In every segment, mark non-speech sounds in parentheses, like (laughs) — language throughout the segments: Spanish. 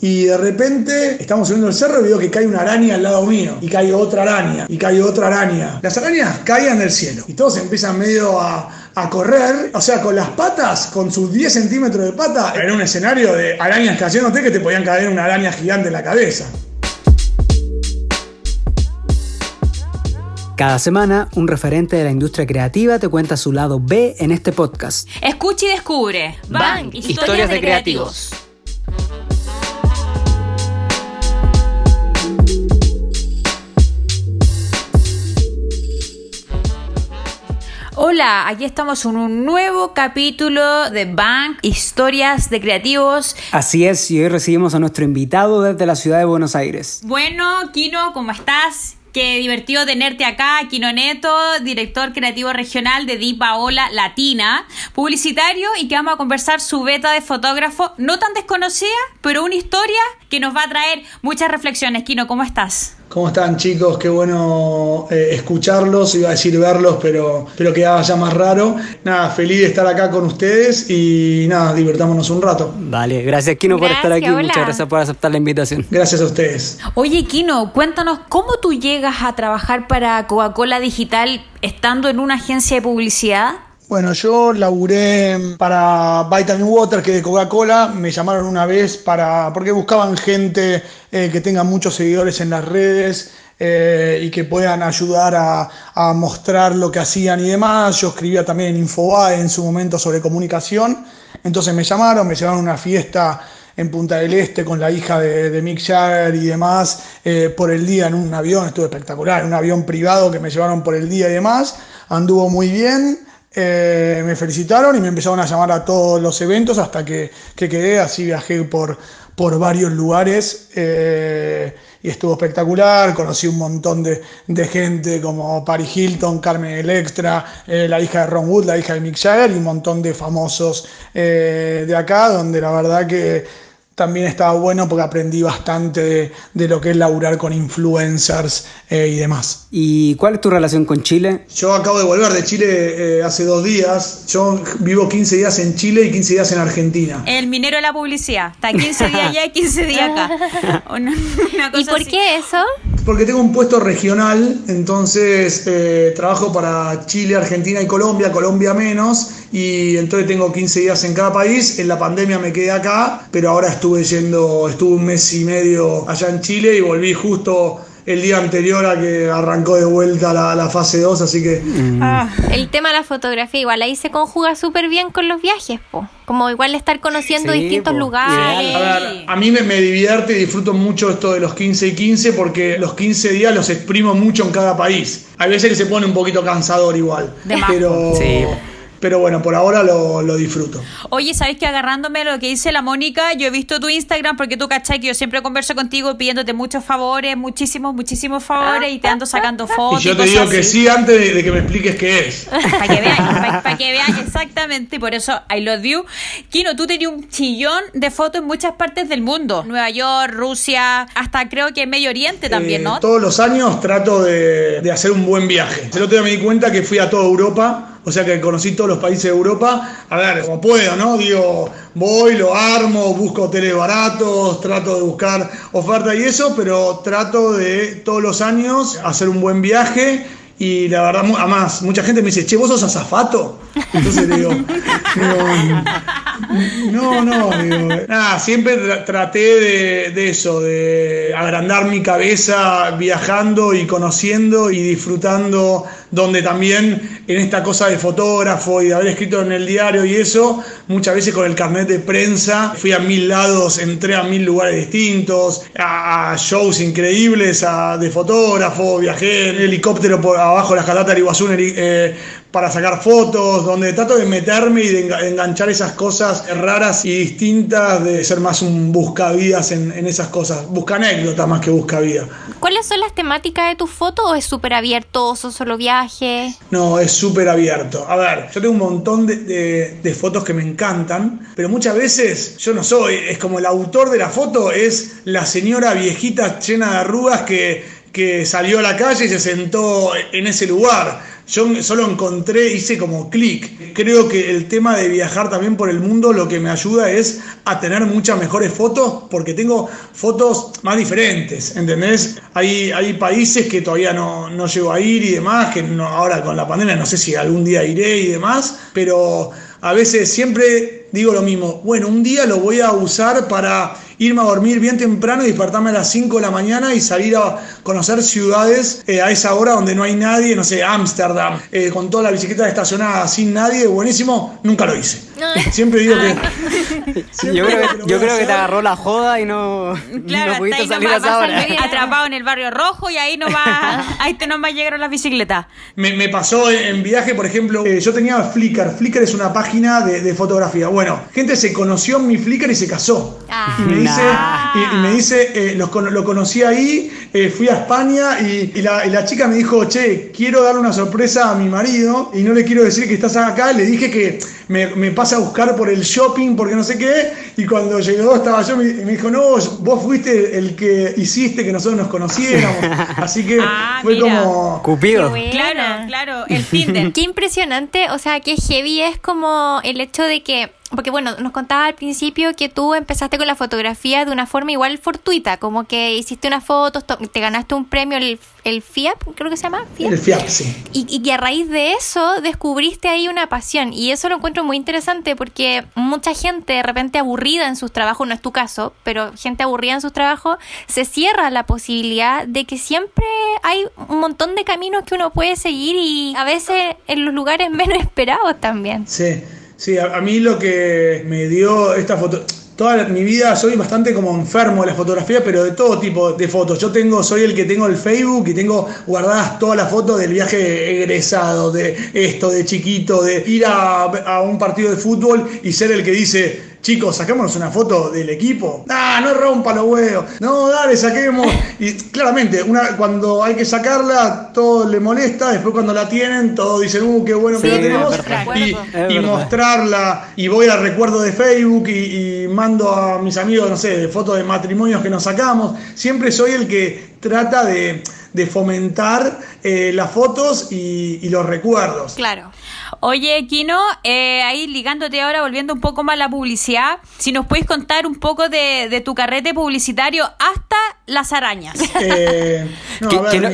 Y de repente estamos subiendo el cerro y veo que cae una araña al lado mío. Y cae otra araña. Y cae otra araña. Las arañas caían del cielo. Y todos empiezan medio a, a correr. O sea, con las patas, con sus 10 centímetros de pata, en un escenario de arañas cayéndote que te podían caer una araña gigante en la cabeza. Cada semana, un referente de la industria creativa te cuenta su lado B en este podcast. Escucha y descubre. Bang, historias, de, creativos. Hola, aquí estamos en un nuevo capítulo de Bank Historias de Creativos. Así es, y hoy recibimos a nuestro invitado desde la ciudad de Buenos Aires. Bueno, Kino, ¿cómo estás? Qué divertido tenerte acá, Kino Neto, director creativo regional de Di Paola Latina, publicitario y que vamos a conversar su beta de fotógrafo, no tan desconocida, pero una historia que nos va a traer muchas reflexiones. Kino, ¿cómo estás? ¿Cómo están chicos? Qué bueno eh, escucharlos, iba a decir verlos, pero, pero quedaba ya más raro. Nada, feliz de estar acá con ustedes y nada, divertámonos un rato. Vale, gracias Kino por estar aquí, muchas gracias por aceptar la invitación. Gracias a ustedes. Oye Kino, cuéntanos cómo tú llegas a trabajar para Coca-Cola Digital estando en una agencia de publicidad. Bueno, yo laburé para Vitamin Water, que de Coca-Cola, me llamaron una vez para, porque buscaban gente eh, que tenga muchos seguidores en las redes eh, y que puedan ayudar a, mostrar lo que hacían y demás. Yo escribía también en Infobae en su momento sobre comunicación, entonces me llamaron, me llevaron a una fiesta en Punta del Este con la hija de, Mick Jagger y demás eh, por el día en un avión, estuvo espectacular, un avión privado que me llevaron por el día y demás, anduvo muy bien. Eh, me felicitaron y me empezaron a llamar a todos los eventos hasta que, quedé, así viajé por, por varios lugares eh, y estuvo espectacular, conocí un montón de, gente como Paris Hilton, Carmen Electra, eh, la hija de Ron Wood, la hija de Mick Jagger y un montón de famosos de acá, donde la verdad que también estaba bueno porque aprendí bastante de, lo que es laburar con influencers eh, y demás. ¿Y cuál es tu relación con Chile? Yo acabo de volver de Chile eh, hace dos días. Yo vivo 15 días en Chile y 15 días en Argentina. El minero de la publicidad. Está 15 días allá y 15 días acá. (laughs) ¿Y por qué eso? Porque tengo un puesto regional, entonces eh, trabajo para Chile, Argentina y Colombia, Colombia menos, y entonces tengo 15 días en cada país. En la pandemia me quedé acá, pero ahora estuve yendo, estuve un mes y medio allá en Chile y volví justo el día anterior a que arrancó de vuelta la, fase 2, así que... Mm. Ah, el tema de la fotografía igual ahí se conjuga súper bien con los viajes, po. como igual estar conociendo distintos lugares. A, mí me, me, divierte y disfruto mucho esto de los 15 y 15 porque los 15 días los exprimo mucho en cada país. Hay veces que se pone un poquito cansador igual, pero... Pero bueno, por ahora lo, disfruto. Oye, ¿sabes que agarrándome lo que dice la Mónica, yo he visto tu Instagram porque tú cachai que yo siempre converso contigo pidiéndote muchos favores, muchísimos, muchísimos favores y te ando sacando (laughs) fotos. Y yo te digo que sí antes de, que me expliques qué es. (laughs) Para que vean, para, que vean exactamente, por eso I love you. Kino, tú tenías un chillón de fotos en muchas partes del mundo. Nueva York, Rusia, hasta creo que Medio Oriente también, ¿no? Eh, todos los años trato de, de hacer un buen viaje. El otro día me di cuenta que fui a toda Europa o sea que conocí todos los países de Europa. A ver, como puedo, ¿no? Digo, voy, lo armo, busco hoteles baratos, trato de buscar ofertas y eso, pero trato de todos los años hacer un buen viaje y la verdad, además, mucha gente me dice, che, vos sos azafato. Entonces digo, no, no, digo, nada, siempre traté de, eso, de agrandar mi cabeza viajando y conociendo y disfrutando, donde también en esta cosa de fotógrafo y de haber escrito en el diario y eso, muchas veces con el carnet de prensa fui a mil lados, entré a mil lugares distintos, a, shows increíbles de fotógrafo, viajé en helicóptero por abajo de la escalata de Iguazú para sacar fotos, donde trato de meterme y de enganchar esas cosas raras y distintas, de ser más un buscavidas en, en esas cosas, busca anécdota más que busca vida. ¿Cuáles son las temáticas de tus fotos o es súper abierto o son solo viajes? No, es súper abierto. A ver, yo tengo un montón de, de, fotos que me encantan, pero muchas veces yo no soy, es como el autor de la foto es la señora viejita llena de arrugas que, que salió a la calle y se sentó en ese lugar yo solo encontré, hice como clic. Creo que el tema de viajar también por el mundo lo que me ayuda es a tener muchas mejores fotos porque tengo fotos más diferentes, ¿entendés? Hay, hay países que todavía no, no llego a ir y demás, que no, ahora con la pandemia no sé si algún día iré y demás, pero a veces siempre digo lo mismo, bueno, un día lo voy a usar para irme a dormir bien temprano y despertarme a las 5 de la mañana y salir a conocer ciudades eh, a esa hora donde no hay nadie, no sé, Ámsterdam, eh, con toda la bicicleta estacionada sin nadie, buenísimo, nunca lo hice. (laughs) Siempre digo que... (laughs) yo creo, que, te agarró la joda y no, claro, no pudiste salir a esa hora. Atrapado en el barrio rojo y ahí no va, (laughs) ahí te no llegar las bicicletas. Me, me, pasó en viaje, por ejemplo, eh, yo tenía Flickr. Flickr es una página de, fotografía. Bueno, gente se conoció en mi Flickr y se casó. Ah. Y me dice, y, me dice eh, lo, conocí ahí, eh, fui a España y, la, y, la, chica me dijo, che, quiero darle una sorpresa a mi marido y no le quiero decir que estás acá. Le dije que me, me pasa a buscar por el shopping porque no sé qué. Y cuando llegó estaba yo y me dijo, no, vos fuiste el que hiciste que nosotros nos conociéramos. (laughs) Así que ah, fue como... Cupido. Claro, claro, el Tinder. (laughs) Qué impresionante, o sea, qué heavy es como el hecho de que porque bueno, nos contaba al principio que tú empezaste con la fotografía de una forma igual fortuita, como que hiciste unas fotos, te ganaste un premio, el, el FIAP, creo que se llama. El FIAP, sí. Y, y que a raíz de eso descubriste ahí una pasión. Y eso lo encuentro muy interesante porque mucha gente de repente aburrida en sus trabajos, no es tu caso, pero gente aburrida en sus trabajos, se cierra la posibilidad de que siempre hay un montón de caminos que uno puede seguir y a veces en los lugares (laughs) menos esperados también. Sí. Sí, a, mí lo que me dio esta foto, toda mi vida soy bastante como enfermo de la fotografía, pero de todo tipo de fotos. Yo tengo, soy el que tengo el Facebook y tengo guardadas todas las fotos del viaje egresado, de esto, de chiquito, de ir a, a un partido de fútbol y ser el que dice, chicos, saquémonos una foto del equipo. Ah, no rompa los huevos. No, dale, saquemos. Y claramente, una, cuando hay que sacarla, todo le molesta. Después, cuando la tienen, todos dicen, uh, qué bueno que la tenemos. Y, mostrarla. Y voy al recuerdo de Facebook y, mando a mis amigos, no sé, de fotos de matrimonios que nos sacamos. Siempre soy el que trata de, fomentar eh, las fotos y, y los recuerdos. Claro. Oye, Kino, eh, ahí ligándote ahora, volviendo un poco más a la publicidad, si nos puedes contar un poco de, tu carrete publicitario hasta las arañas. (laughs) Eh,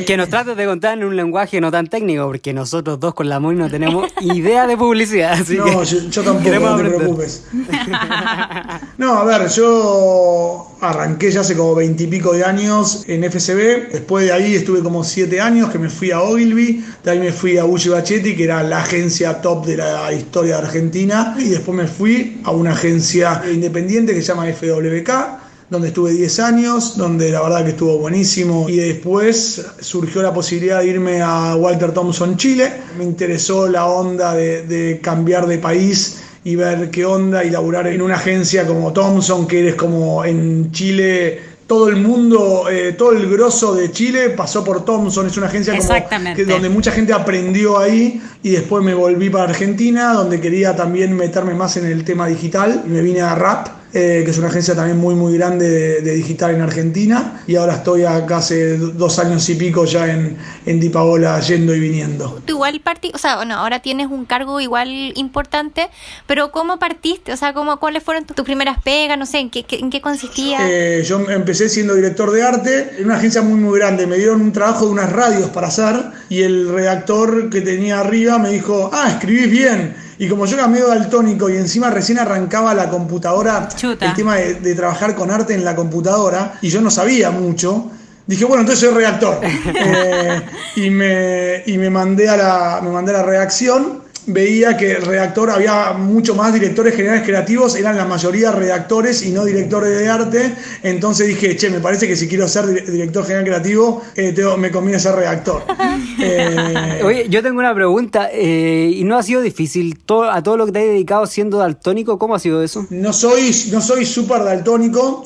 que, nos trates de contar en un lenguaje no tan técnico, porque nosotros dos con la MUI no tenemos (laughs) idea de publicidad. no, yo, tampoco, no te preocupes. (laughs) no, a ver, yo arranqué ya hace como veintipico de años en FCB. Después de ahí estuve como siete años que me fui a Ogilvy. De ahí me fui a Uchi Bachetti, que era la agencia top de la historia de Argentina. Y después me fui a una agencia independiente que se llama FWK donde estuve 10 años, donde la verdad que estuvo buenísimo. Y después surgió la posibilidad de irme a Walter Thompson, Chile. Me interesó la onda de, de cambiar de país y ver qué onda y laburar en una agencia como Thompson, que eres como en Chile todo el mundo, eh, todo el grosso de Chile pasó por Thompson, es una agencia como que, donde mucha gente aprendió ahí y después me volví para Argentina, donde quería también meterme más en el tema digital y me vine a Rap eh, que es una agencia también muy, muy grande de, digital en Argentina. Y ahora estoy acá hace dos años y pico ya en, en Dipaola yendo y viniendo. Tú igual partiste, o sea, bueno, ahora tienes un cargo igual importante, pero ¿cómo partiste? O sea, ¿cómo, ¿cuáles fueron tus, primeras pegas? No sé, ¿en qué, en qué consistía? Eh, yo empecé siendo director de arte en una agencia muy, muy grande. Me dieron un trabajo de unas radios para hacer y el redactor que tenía arriba me dijo, ah, escribís bien y como yo era medio daltónico y encima recién arrancaba la computadora, el tema de, trabajar con arte en la computadora, y yo no sabía mucho, dije, bueno, entonces soy redactor. (laughs) Eh, y, me, y me, mandé a la, me mandé a la redacción veía que el redactor había mucho más directores generales creativos, eran la mayoría redactores y no directores de arte. Entonces dije, che, me parece que si quiero ser director general creativo, eh, me conviene ser redactor. (laughs) Eh, Oye, yo tengo una pregunta, eh, ¿y no ha sido difícil todo, a todo lo que te has dedicado siendo daltónico? ¿Cómo ha sido eso? No soy, no soy súper daltónico.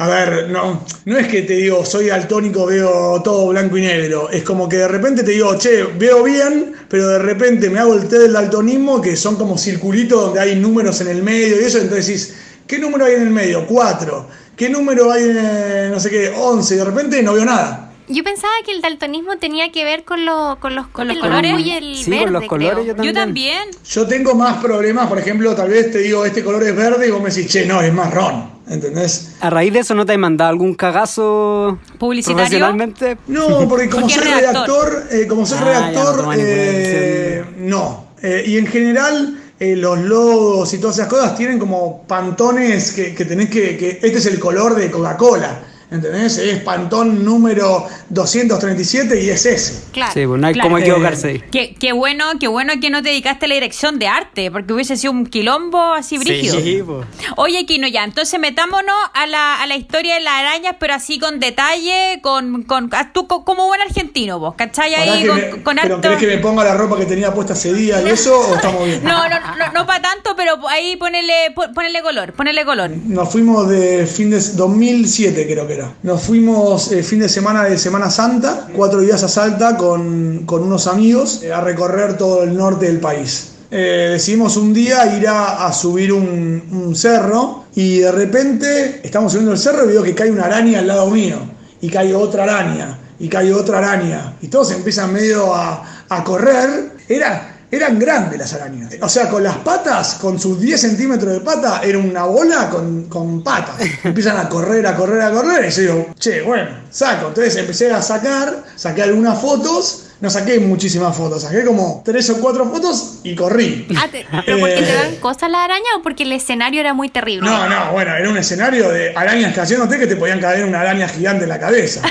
A ver, no, no es que te digo, soy daltónico, veo todo blanco y negro. Es como que de repente te digo, che, veo bien, pero de repente me hago el té del daltonismo, que son como circulitos donde hay números en el medio y eso. Entonces decís, ¿qué número hay en el medio? Cuatro. ¿Qué número hay en, no sé qué, once? Y de repente no veo nada. Yo pensaba que el daltonismo tenía que ver con, lo, con los, ¿Con los colores. y el Sí, verde, con los colores creo. yo también. Yo también. Yo tengo más problemas, por ejemplo, tal vez te digo, este color es verde y vos me decís, che, no, es marrón. ¿Entendés? A raíz de eso, ¿no te has mandado algún cagazo ¿Publicitario? profesionalmente? No, (laughs) porque como es soy redactor. redactor, eh, como soy Ah, no redactor, eh, no. Eh, y en general, eh, los logos y todas esas cosas tienen como pantones que, que tenés que, que. Este es el color de Coca-Cola. ¿Entendés? Es pantón número 237 y es ese. Claro. Sí, pues no hay Claro. cómo Eh, equivocarse ahí. Qué, qué bueno, qué bueno que no te dedicaste a la dirección de arte, porque hubiese sido un quilombo así brígido. Sí, pues. Oye, Kino, ya, entonces metámonos a la, a la historia de las arañas, pero así con detalle, con, con ah, tú co- como buen argentino vos, ¿cachai? Ahí que con, me- con ¿Pero harto- que me ponga la ropa que tenía puesta ese día y eso o estamos bien? (laughs) No, no, no, no para tanto, pero ahí ponele, po- ponele color, ponele color. Nos fuimos de fin de 2007 creo que era. Nos fuimos eh, fin de semana de Semana Santa, cuatro días a Salta con, con unos amigos eh, a recorrer todo el norte del país. Eh, decidimos un día ir a, a subir un, un cerro y de repente estamos subiendo el cerro y veo que cae una araña al lado mío y cae otra araña y cae otra araña y todos empiezan medio a, a correr. Era, eran grandes las arañas. O sea, con las patas, con sus 10 centímetros de pata, era una bola con, con patas. Empiezan a correr, a correr, a correr. Y yo digo, che, bueno, saco. Entonces empecé a sacar, saqué algunas fotos. No saqué muchísimas fotos, saqué como tres o cuatro fotos y corrí. Ah, te- ¿Pero porque te Eh, dan cosas la araña o porque el escenario era muy terrible? No, no, bueno, era un escenario de arañas cayéndote que te podían caer una araña gigante en la cabeza.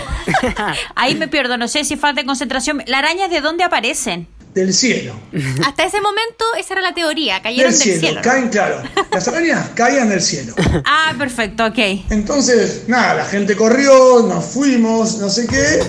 (laughs) Ahí me pierdo, no sé si falta de concentración. ¿Las arañas de dónde aparecen? Del cielo. Hasta ese momento esa era la teoría, cayeron Del del cielo. Caen, claro. Las arañas caían del cielo. Ah, perfecto, ok. Entonces, nada, la gente corrió, nos fuimos, no sé qué.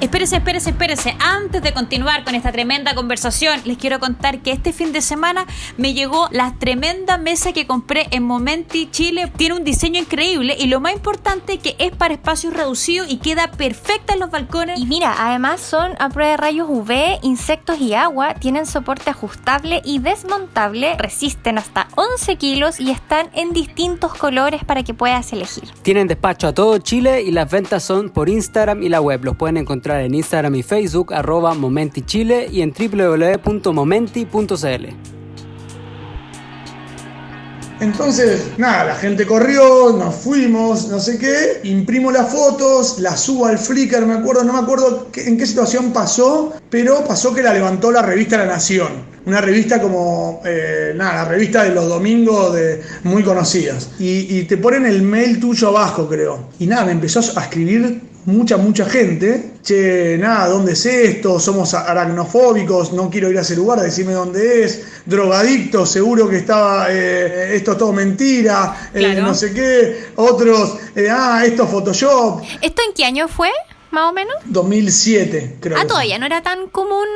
Espérese, espérese, espérese. Antes de continuar con esta tremenda conversación, les quiero contar que este fin de semana me llegó la tremenda mesa que compré en Momenti Chile. Tiene un diseño increíble y lo más importante que es para espacios reducidos y queda perfecta en los balcones. Y mira, además son a prueba de rayos UV, insectos y agua, tienen soporte ajustable y desmontable, resisten hasta 11 kilos y están en distintos colores para que puedas elegir. Tienen despacho a todo Chile y las ventas son por Instagram y la web. Los pueden encontrar en Instagram y Facebook, arroba Momenti Chile y en www.momenti.cl. Entonces, nada, la gente corrió, nos fuimos, no sé qué, imprimo las fotos, las subo al Flickr, me acuerdo, no me acuerdo en qué situación pasó, pero pasó que la levantó la revista La Nación. Una revista como, eh, nada, la revista de los domingos de, muy conocidas. Y, y te ponen el mail tuyo abajo, creo. Y nada, me empezó a escribir mucha, mucha gente. Che, nada, ¿dónde es esto? Somos aracnofóbicos, no quiero ir a ese lugar, decime dónde es. Drogadicto, seguro que estaba, eh, esto es todo mentira, eh, Claro. no sé qué. Otros, eh, ah, esto es Photoshop. ¿Esto en qué año fue, más o menos? 2007, creo. Ah, todavía no era tan común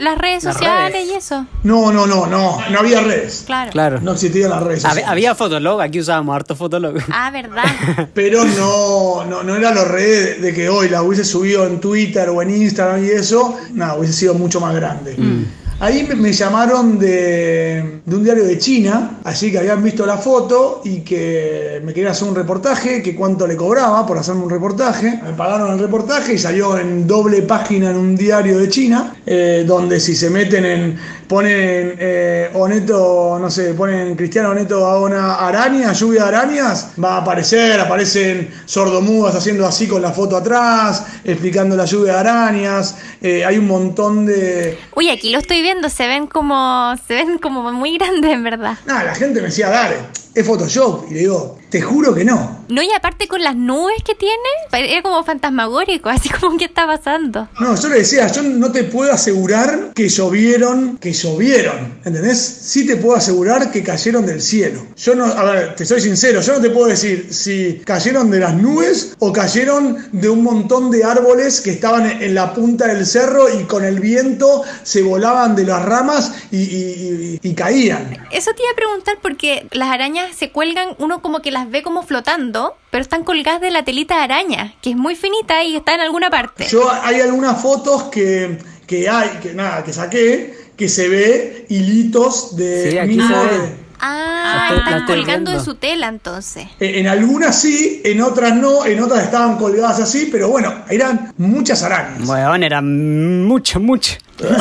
las redes Las sociales redes. y eso. No, no, no, no, no había redes. Claro. Claro. No existían las redes. Sociales. Había Fotolog, aquí usábamos harto Fotolog. Ah, verdad. (laughs) Pero no, no, no era lo redes de que hoy la hubiese subido en Twitter o en Instagram y eso, nada, hubiese sido mucho más grande. Ahí me, llamaron de, de un diario de China, así que habían visto la foto y que me querían hacer un reportaje, que cuánto le cobraba por hacerme un reportaje. Me pagaron el reportaje y salió en doble página en un diario de China, eh, donde si se meten en, ponen eh, Oneto, no sé, ponen Cristiano Oneto a una araña, lluvia de arañas, va a aparecer, aparecen sordomudas haciendo así con la foto atrás, explicando la lluvia de arañas, eh, hay un montón de... Uy, aquí lo estoy viendo, se ven como, se ven como muy (laughs) grandes en verdad. Nada, la gente me decía, dale, es Photoshop, y le digo, te juro que no. No, y aparte con las nubes que tiene, era como fantasmagórico, (laughs) así como ¿qué está pasando? No, yo le decía, yo no te puedo asegurar que llovieron, que llovieron, ¿entendés? Sí te puedo asegurar que cayeron del cielo. Yo no, a ver, te soy sincero, yo no te puedo decir si cayeron de las nubes o cayeron de un montón de árboles que estaban en la punta del cerro y con el viento se volaban de las ramas y, y- y- y caían. Eso te iba a preguntar porque las arañas se cuelgan, uno como que las ve como flotando, pero están colgadas de la telita de araña, que es muy finita y está en alguna parte. Yo hay algunas fotos que, que hay, que nada, que saqué, que se ve hilitos de Sí, aquí mismo se ve. de- Ah, La estoy- la están colgando de su tela entonces. Eh, En algunas sí, en otras no, en otras estaban colgadas así, pero bueno, eran muchas arañas. Weón, era mucho, mucho.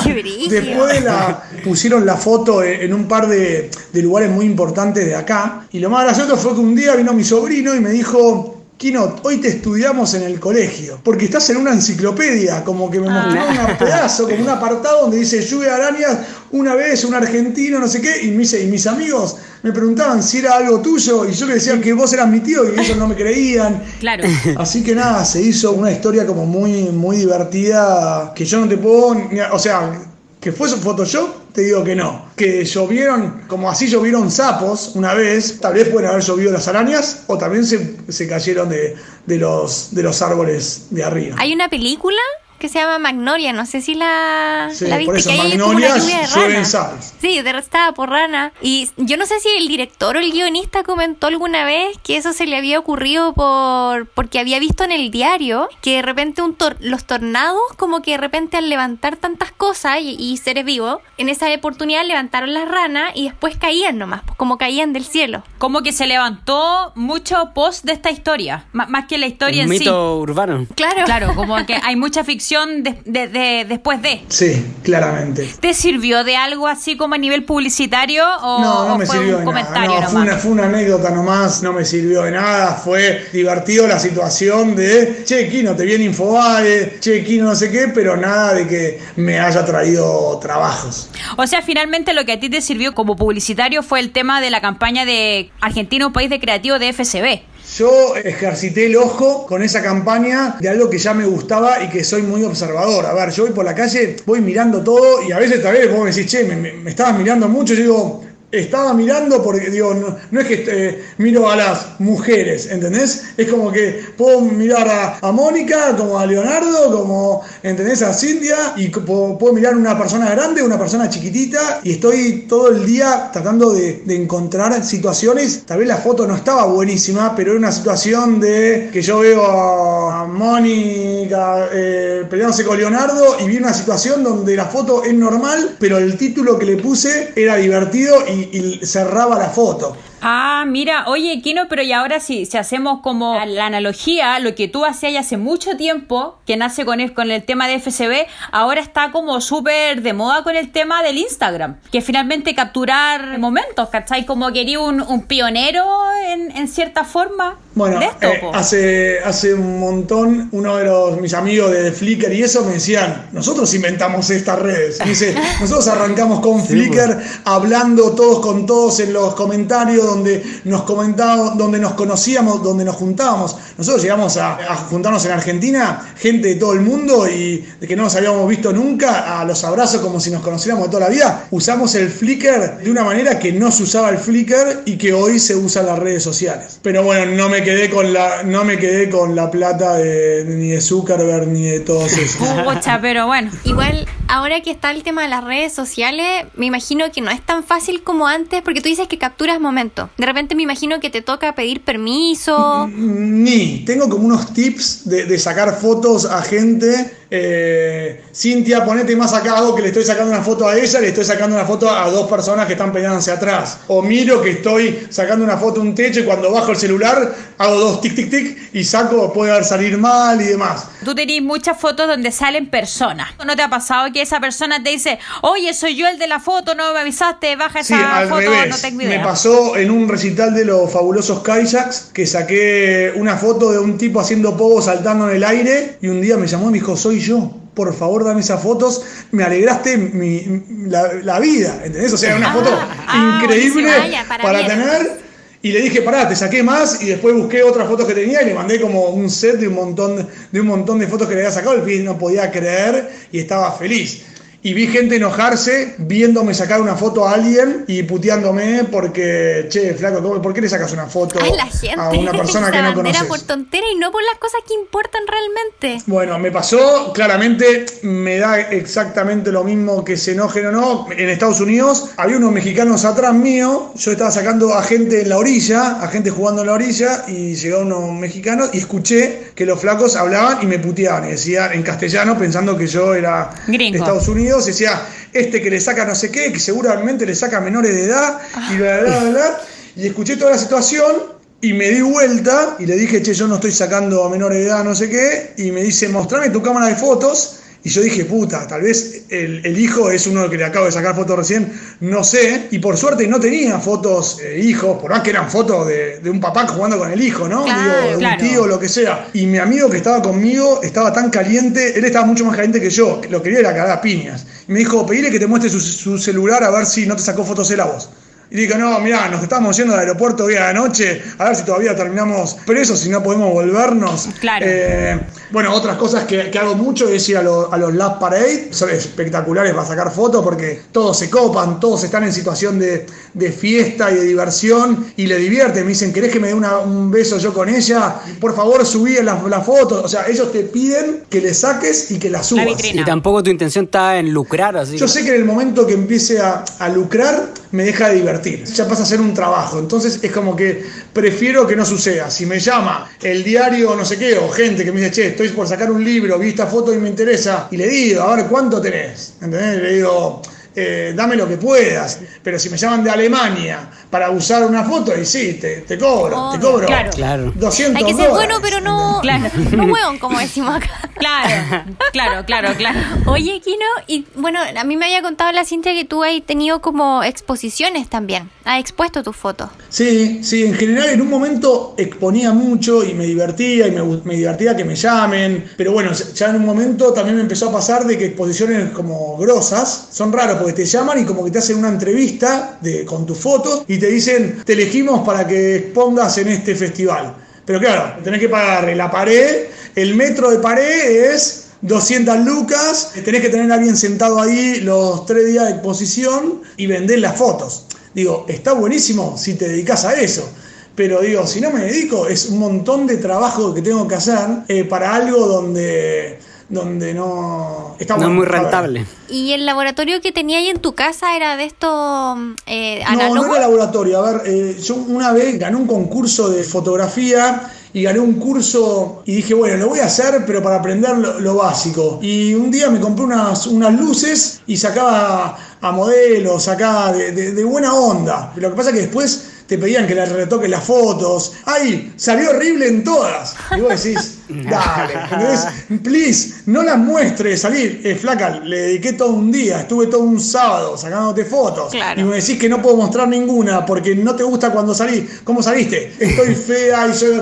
Qué brillo. Después la, pusieron la foto en en un par de, de lugares muy importantes de acá. Y lo más gracioso fue que un día vino mi sobrino y me dijo, Kino, hoy te estudiamos en el colegio. Porque estás en una enciclopedia, como que me mostró un (laughs) pedazo, como un apartado donde dice lluvia de arañas, una vez un argentino, no sé qué. Y, dice, y mis amigos me preguntaban si era algo tuyo. Y yo le decía que vos eras mi tío y ellos no me creían. Claro. (laughs) Así que nada, se hizo una historia como muy, muy divertida que yo no te puedo, o sea, que fue su Photoshop, te digo que no. Que llovieron, como así llovieron sapos una vez, tal vez pueden haber llovido las arañas o también se, se cayeron de, de los, de los árboles de arriba. Hay una película que se llama Magnolia, no sé si la, Sí, la por viste, eso, que hay como una lluvia de sapos. Sí, derrotada por rana. Y yo no sé si el director o el guionista comentó alguna vez que eso se le había ocurrido por porque había visto en el diario que de repente un tor- los tornados, como que de repente al levantar tantas cosas y, y seres vivos, en esa oportunidad levantaron las ranas y después caían nomás, pues, como caían del cielo. Como que se levantó mucho post de esta historia, m- más que la historia Un en mito urbano. Claro. Claro, como que hay mucha ficción (laughs) de- de- de- después de. Sí, claramente. ¿Te sirvió de algo así como a nivel publicitario o, No, no o me fue sirvió un de nada. comentario No, fue, una, fue una anécdota nomás, no me sirvió de nada. Fue divertido la situación de, che, Kino, te viene Infobae, che, Kino, no sé qué, pero nada de que me haya traído trabajos. O sea, finalmente lo que a ti te sirvió como publicitario fue el tema de la campaña de Argentina, un país de creativo de FCB. Yo ejercité el ojo con esa campaña de algo que ya me gustaba y que soy muy observador. A ver, yo voy por la calle, voy mirando todo y a veces tal vez vos me decís, che, me, me- estabas mirando mucho. Yo digo, estaba mirando porque, digo, no, es que eh, miro a las mujeres, ¿entendés? Es como que puedo mirar a, Mónica, como a Leonardo, como, ¿entendés? A Cintia y puedo, puedo mirar una persona grande, una persona chiquitita y estoy todo el día tratando de, de encontrar situaciones. Tal vez la foto no estaba buenísima, pero era una situación de que yo veo a Mónica eh, peleándose con Leonardo y vi una situación donde la foto es normal, pero el título que le puse era divertido y, y cerraba la foto. Ah, mira, oye, Kino, pero y ahora si, si hacemos como la analogía, lo que tú hacías hace mucho tiempo, que nace con el, con el tema de FCB, ahora está como súper de moda con el tema del Instagram, que finalmente capturar momentos, ¿cachai? Como quería un, un pionero en, en cierta forma Bueno, eh, hace, hace un montón, uno de los, mis amigos de Flickr y eso me decían, nosotros inventamos estas redes. Y dice, (laughs) nosotros arrancamos con Flickr, hablando todos con todos en los comentarios, donde nos comentábamos, donde nos conocíamos, donde nos juntábamos. Nosotros llegamos a, a juntarnos en Argentina, gente de todo el mundo y de que no nos habíamos visto nunca, a los abrazos como si nos conociéramos de toda la vida. Usamos el Flickr de una manera que no se usaba el Flickr y que hoy se usa en las redes sociales. Pero bueno, no me quedé con la, no me quedé con la plata de, ni de Zuckerberg ni de todos esos. (laughs) Pucha, pero bueno. Igual, ahora que está el tema de las redes sociales, me imagino que no es tan fácil como antes, porque tú dices que capturas momentos. De repente me imagino que te toca pedir permiso. Ni, tengo como unos tips de, de sacar fotos a gente. Eh, Cintia, ponete más acá, hago que le estoy sacando una foto a ella, le estoy sacando una foto a dos personas que están peleándose atrás. O miro que estoy sacando una foto a un techo y cuando bajo el celular hago dos tic tic tic y saco, puede salir mal y demás. Tú tenés muchas fotos donde salen personas. ¿No te ha pasado que esa persona te dice, oye, soy yo el de la foto, no me avisaste, baja Sí, esa al foto, revés. no tengo Me idea? pasó en un recital de los fabulosos Kayaks que saqué una foto de un tipo haciendo pogo saltando en el aire y un día me llamó y me dijo, soy yo. Por favor, dame esas fotos. Me alegraste mi- la, la vida. ¿Entendés? O sea, una foto ah, increíble buenísimo. Ah, para tener. Y le dije, pará, te saqué más y después busqué otras fotos que tenía y le mandé como un set de un montón de, un montón de fotos que le había sacado. El pibe no podía creer y estaba feliz. Y vi gente enojarse viéndome sacar una foto a alguien y puteándome porque, che, flaco, ¿cómo- ¿por qué le sacas una foto Ay, la gente. a una persona que no (laughs) conoces? por tontera y no por las cosas que importan realmente. Bueno, me pasó, claramente me da exactamente lo mismo que se enojen o no. En Estados Unidos había unos mexicanos atrás mío, yo estaba sacando a gente en la orilla, a gente jugando en la orilla, y llegaron unos mexicanos y escuché que los flacos hablaban y me puteaban, y decían en castellano pensando que yo era Gringo. de Estados Unidos decía, este que le saca no sé qué, que seguramente le saca menores de edad, y bla, bla, bla, bla. Y escuché toda la situación y me di vuelta y le dije, che, yo no estoy sacando a menores de edad, no sé qué, y me dice, mostrame tu cámara de fotos. Y yo dije, puta, tal vez el, el hijo es uno que le acabo de sacar fotos recién, no sé. Y por suerte no tenía fotos de hijos, por más que eran fotos de, de un papá jugando con el hijo, ¿no? Claro, Digo, de un tío, lo que sea. Y mi amigo que estaba conmigo estaba tan caliente, él estaba mucho más caliente que yo, lo quería era cagar a piñas. Y me dijo, pedile que te muestre su, su celular a ver si no te sacó fotos él a vos. Y dije, no, mirá, nos estamos yendo al aeropuerto hoy a la noche, a ver si todavía terminamos presos, si no podemos volvernos. Claro. Eh, bueno, otras cosas que, que hago mucho es ir a, lo- a los Lab Parade, son espectaculares para sacar fotos porque todos se copan, todos están en situación de, de fiesta y de diversión y le divierten. Me dicen, ¿querés que me dé una- un beso yo con ella? Por favor, subí las la fotos. O sea, ellos te piden que le saques y que la subas. Y tampoco tu intención está en lucrar así. Yo sé que en el momento que empiece a, a lucrar, me deja de divertir. Ya pasa a ser un trabajo. Entonces es como que prefiero que no suceda. Si me llama el diario no sé qué, o gente que me dice, che, estoy por sacar un libro, vi esta foto y me interesa, y le digo, a ver, ¿cuánto tenés? ¿Entendés? Le digo, eh, dame lo que puedas. Pero si me llaman de Alemania para usar una foto, y sí, te, te cobro, te cobro Claro. Claro. 200 Hay que ser dólares, bueno, pero no, (laughs) Claro. no hueón, como decimos acá. Claro, claro, claro, claro. Oye, Kino, y bueno, a mí me había contado la Cintia que tú has tenido como exposiciones también. Has expuesto tus fotos. Sí, sí, en general en un momento exponía mucho y me divertía y me, me divertía que me llamen, pero bueno, ya en un momento también me empezó a pasar de que exposiciones como grosas son raros porque te llaman y como que te hacen una entrevista de, con tus fotos y te dicen, te elegimos para que expongas en este festival. Pero claro, tenés que pagarle la pared, el metro de pared es 200 lucas, tenés que tener a alguien sentado ahí los tres días de exposición y vender las fotos. Digo, está buenísimo si te dedicas a eso. Pero digo, si no me dedico, es un montón de trabajo que tengo que hacer eh, para algo donde, donde no... Está No es bueno, muy rentable. ¿Y el laboratorio que tenía ahí en tu casa era de esto eh, No, no era laboratorio. A ver, eh, yo una vez gané un concurso de fotografía y gané un curso y dije, bueno, lo voy a hacer, pero para aprender lo, lo básico. Y un día me compré unas, unas luces y sacaba a modelos, sacaba de, de- de buena onda. Lo que pasa es que después te pedían que le retoques las fotos. ¡Ay! Salió horrible en todas. Y vos decís, (laughs) dale, ¿entendés? Please, no las muestres, salir. Eh, flaca, le dediqué todo un día, estuve todo un sábado sacándote fotos. Claro. Y me decís que no puedo mostrar ninguna porque no te gusta cuando salí. ¿Cómo saliste? Estoy fea y soy...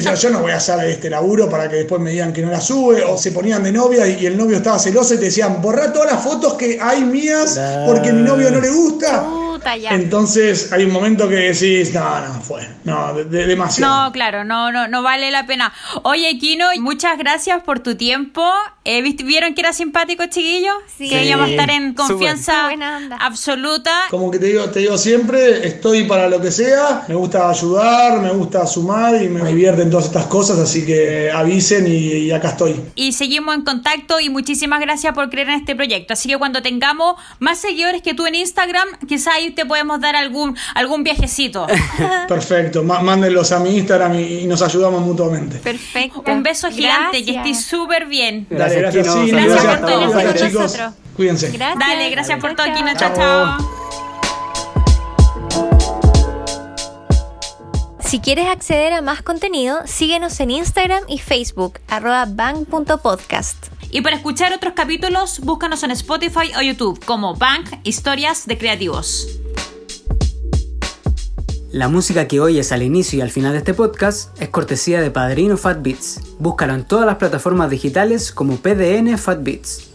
Yo, (laughs) yo no voy a hacer este laburo para que después me digan que no la sube. O se ponían de novia y, y el novio estaba celoso y te decían, borra todas las fotos que hay mías porque a mi novio no le gusta. Puta, ya. Entonces hay un momento que decís, no, no, fue. No, de- de- demasiado. No, claro, no, no, no vale la pena. Oye, Kino, muchas gracias por tu tiempo. Eh, ¿viste- ¿Vieron que era simpático, chiquillo? Sí. Que íbamos a estar en confianza absoluta. Como que te digo, te digo siempre, estoy para lo que sea, me gusta ayudar, me gusta sumar y me divierten todas estas cosas, así que avisen y, y acá estoy. Y seguimos en contacto y muchísimas gracias por creer en este proyecto. Así que cuando tengamos más seguidores que tú en Instagram, quizá ahí te podemos dar algún, algún viajecito. (laughs) Perfecto, má- mándenlos a mi Instagram y, y nos ayudamos mutuamente. Un Perfecto. beso gigante, que estés Gracias. súper bien. Dale, Gracias, gracias, sí, gracias, a todos. gracias, Gracias a chicos. nosotros. Cuídense. Gracias. Dale, gracias por todo, Kino. chao. Chao. Si quieres acceder a más contenido, síguenos en Instagram y Facebook, arroba bang.podcast. Y para escuchar otros capítulos, búscanos en Spotify o YouTube como Bank Historias de Creativos. La música que oyes al inicio y al final de este podcast es cortesía de Padrino Fat Beats. Búscalo en todas las plataformas digitales como PDN Fat Beats.